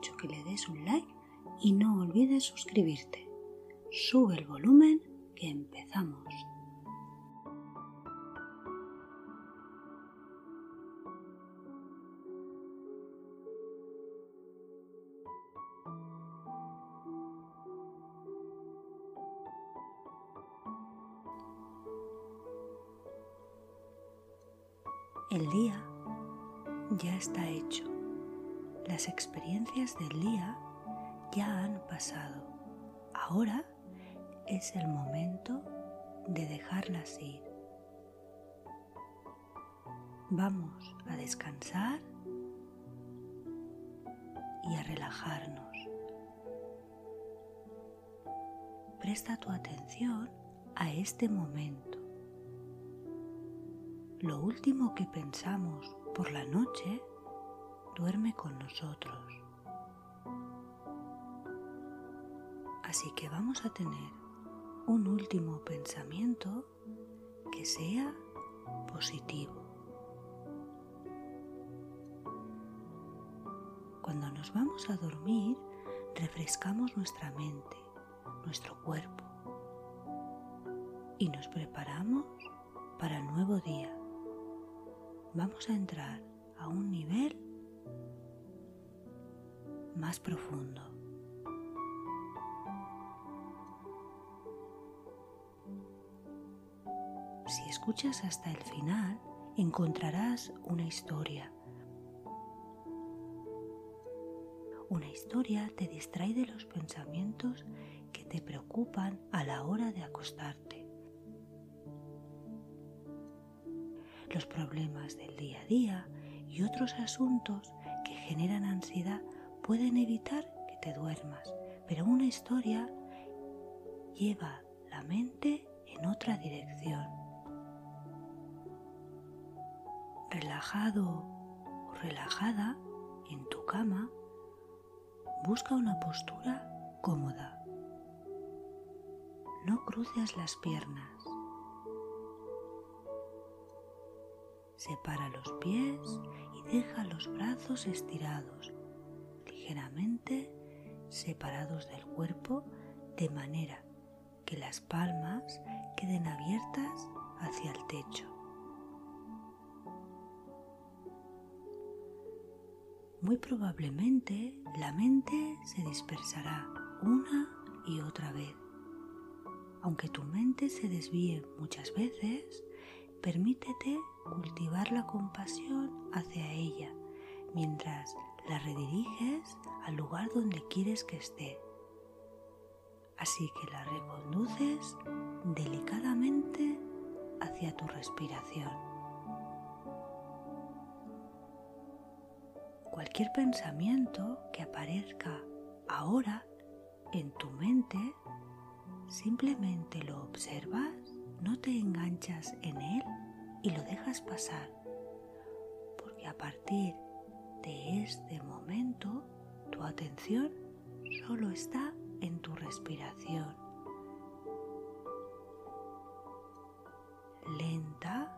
que le des un like y no olvides suscribirte. Sube el volumen que empezamos. El día ya está hecho. Las experiencias del día ya han pasado. Ahora es el momento de dejarlas ir. Vamos a descansar y a relajarnos. Presta tu atención a este momento. Lo último que pensamos por la noche duerme con nosotros. Así que vamos a tener un último pensamiento que sea positivo. Cuando nos vamos a dormir, refrescamos nuestra mente, nuestro cuerpo y nos preparamos para el nuevo día vamos a entrar a un nivel más profundo. Si escuchas hasta el final, encontrarás una historia. Una historia te distrae de los pensamientos que te preocupan a la hora de acostarte. los problemas del día a día y otros asuntos generan ansiedad pueden evitar que te duermas, pero una historia lleva la mente en otra dirección. Relajado o relajada en tu cama, busca una postura cómoda. No cruces las piernas Separa los pies y deja los brazos estirados, ligeramente separados del cuerpo de manera que las palmas queden abiertas hacia el techo. Muy probablemente la mente se dispersará una y otra vez. Aunque tu mente se desvíe muchas veces, permítete cultivar la compasión hacia ella mientras la rediriges al lugar donde quieres que esté. Así que la reconduces delicadamente hacia tu respiración. Cualquier pensamiento que aparezca ahora en tu mente, simplemente lo observas, no te enganchas en él y lo dejas pasar, porque a partir de este momento tu atención solo está en tu respiración. Lenta,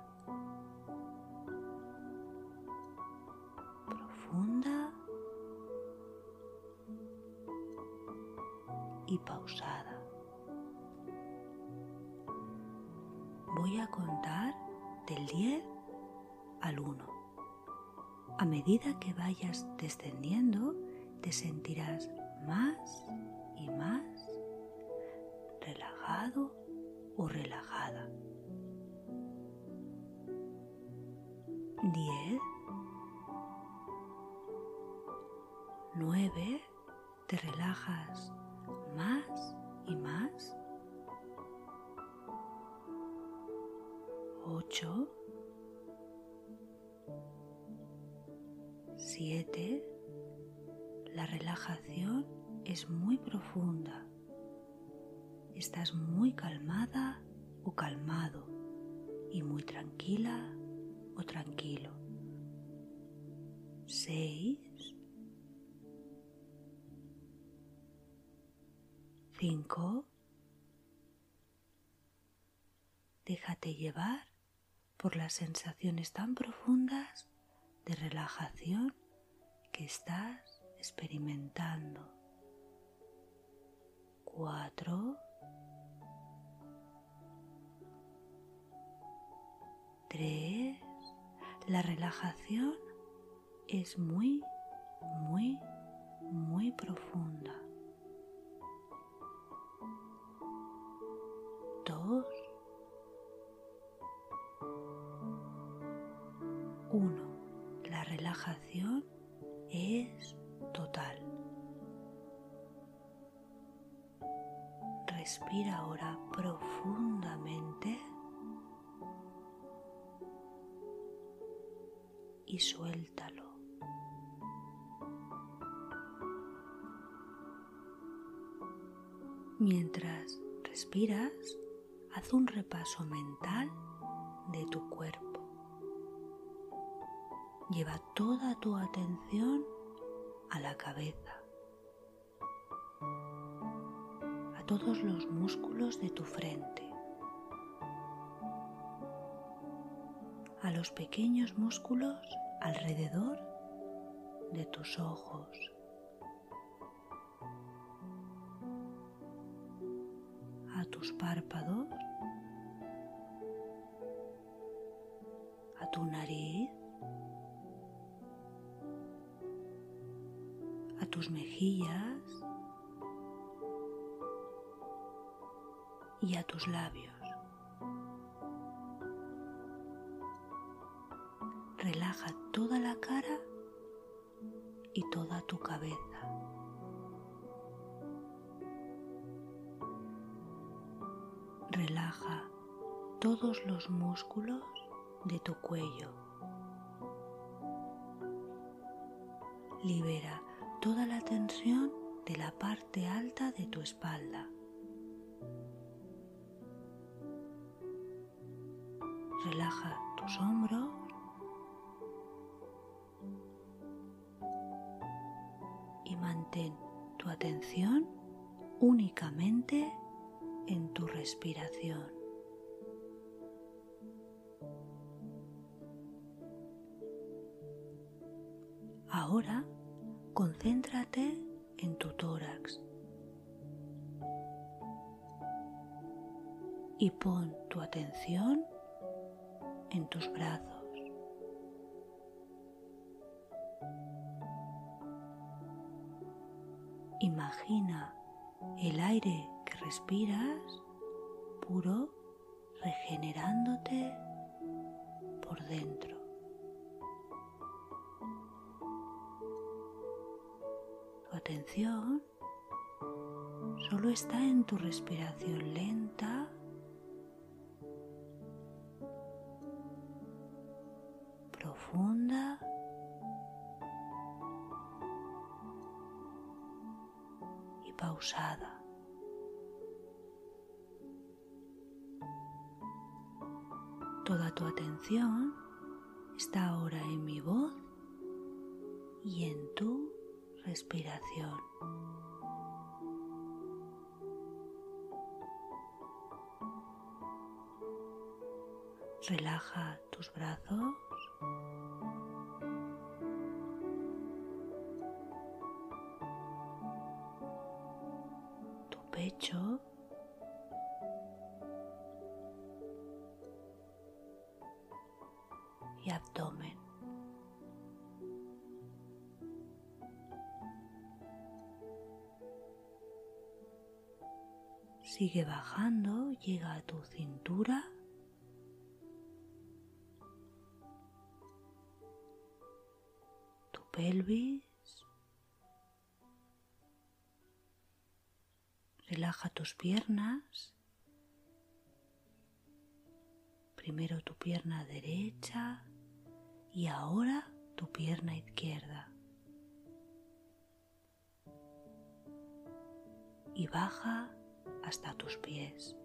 profunda y pausada. Voy a contar del 10 al 1. A medida que vayas descendiendo, te sentirás más y más relajado o relajada. 8, 7, la relajación es muy profunda. Estás muy calmada o calmado y muy tranquila o tranquilo. 6, 5, déjate llevar por las sensaciones tan profundas de relajación que estás experimentando. Cuatro. Tres. La relajación es muy, muy, muy profunda. Dos. Uno. La relajación es total. Respira ahora profundamente y suéltalo. Mientras respiras, haz un repaso mental de tu cuerpo. Lleva toda tu atención a la cabeza, a todos los músculos de tu frente, a los pequeños músculos alrededor de tus ojos. a tus párpados, tu nariz, a tus mejillas y a tus labios. Relaja toda la cara y toda tu cabeza. Relaja todos los músculos de tu cuello. Libera toda la tensión de la parte alta de tu espalda. Relaja tus hombros y mantén tu atención únicamente en tu respiración. Ahora concéntrate en tu tórax y pon tu atención en tus brazos. Imagina el aire que respiras puro regenerándote por dentro. Atención. Solo está en tu respiración lenta. Profunda. Y pausada. Toda tu atención está ahora en mi voz y en tu respiración. Relaja tus brazos. Tu pecho. Sigue bajando, llega a tu cintura. Tu pelvis. Relaja tus piernas. Primero tu pierna derecha y ahora tu pierna izquierda. y baja hasta tus pies.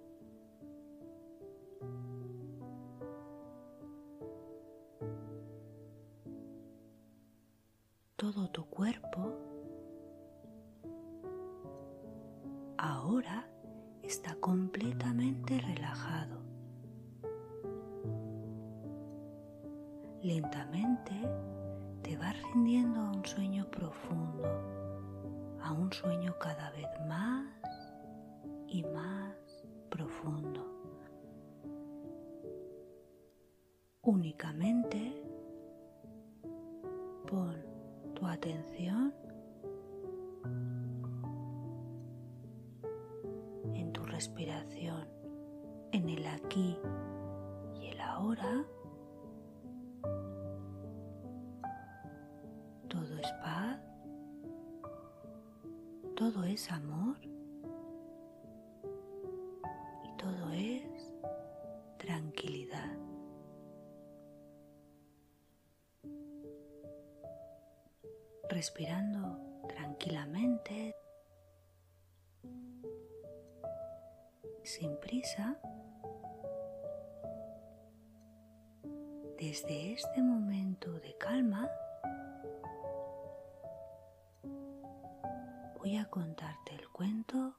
Todo tu cuerpo ahora está completamente relajado. Lentamente te vas rindiendo a un sueño profundo, a un sueño cada vez más y más profundo. Únicamente pon tu atención en tu respiración, en el aquí y el ahora. Todo es paz, todo es amor Respirando tranquilamente, sin prisa, desde este momento de calma, voy a contarte el cuento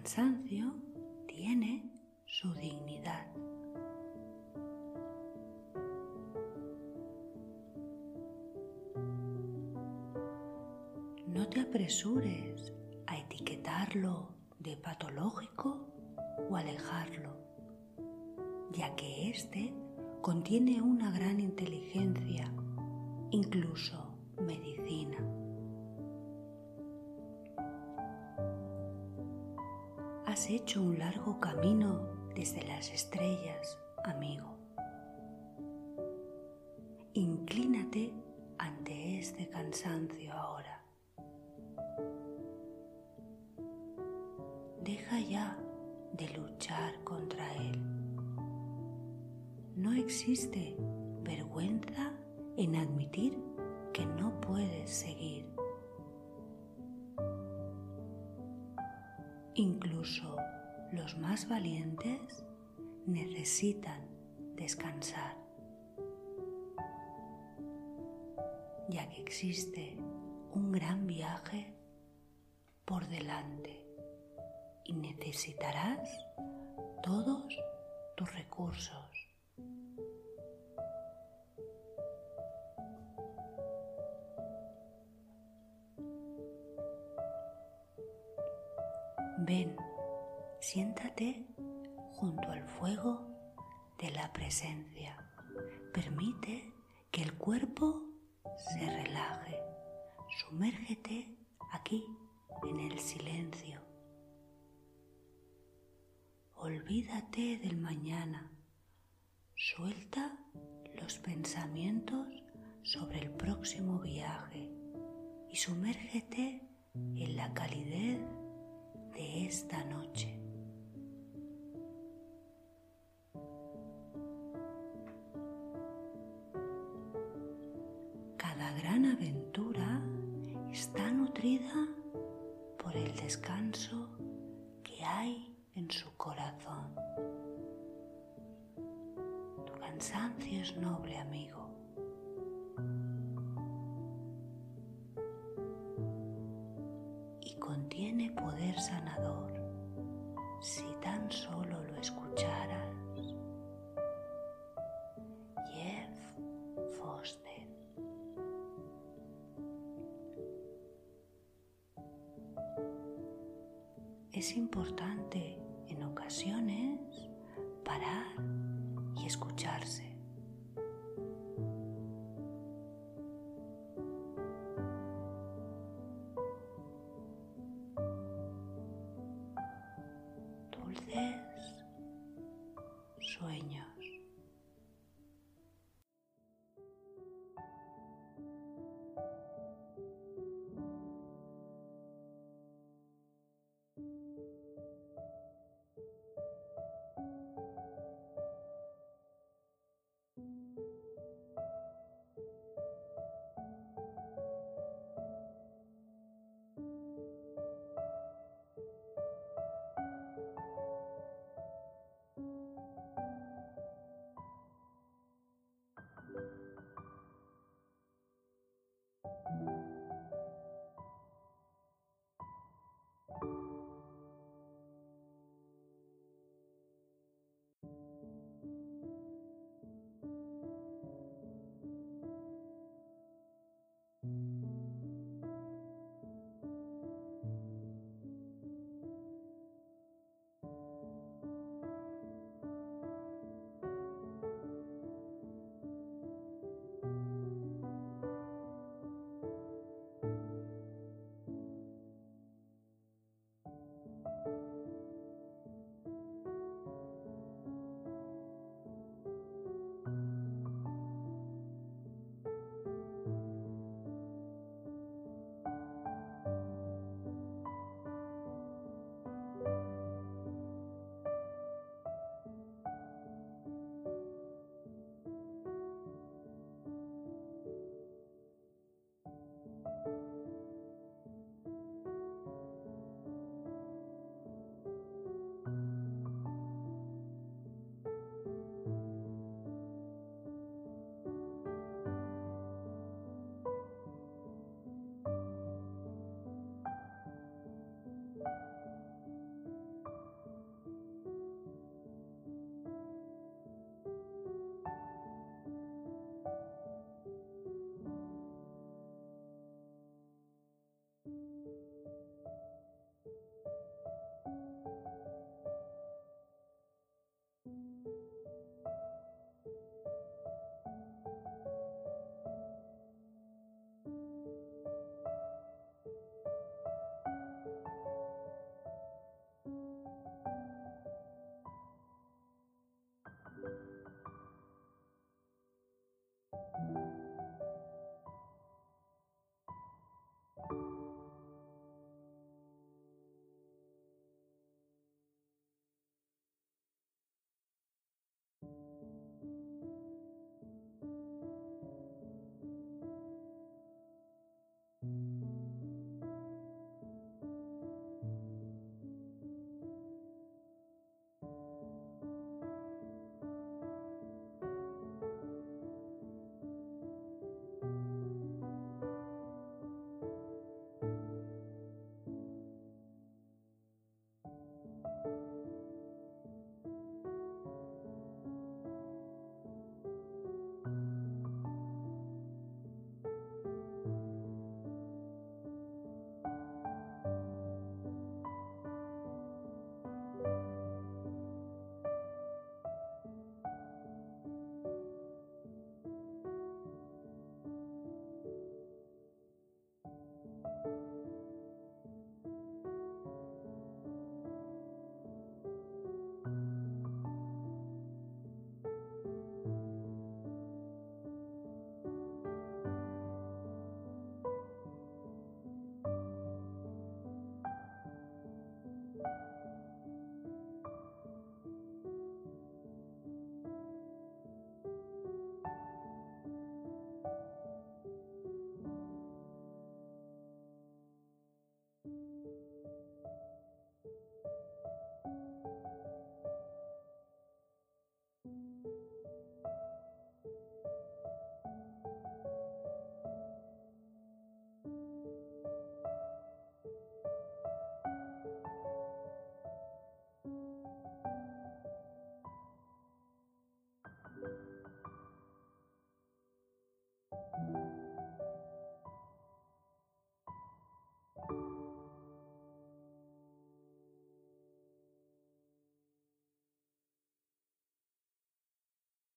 cansancio tiene su dignidad. No te apresures a etiquetarlo de patológico o alejarlo, ya que éste contiene una gran inteligencia, incluso medicina. Has hecho un largo camino desde las estrellas, amigo. Inclínate ante este cansancio ahora. Deja ya de luchar contra él. No existe vergüenza en admitir que no puedes seguir. Incluso los más valientes necesitan descansar, ya que existe un gran viaje por delante y necesitarás todos tus recursos. Permite que el cuerpo se relaje. Sumérgete aquí en el silencio. Olvídate del mañana. Suelta los pensamientos sobre el próximo viaje y sumérgete en la calidez de esta noche. Por el descanso que hay en su corazón. Tu cansancio es noble, amigo.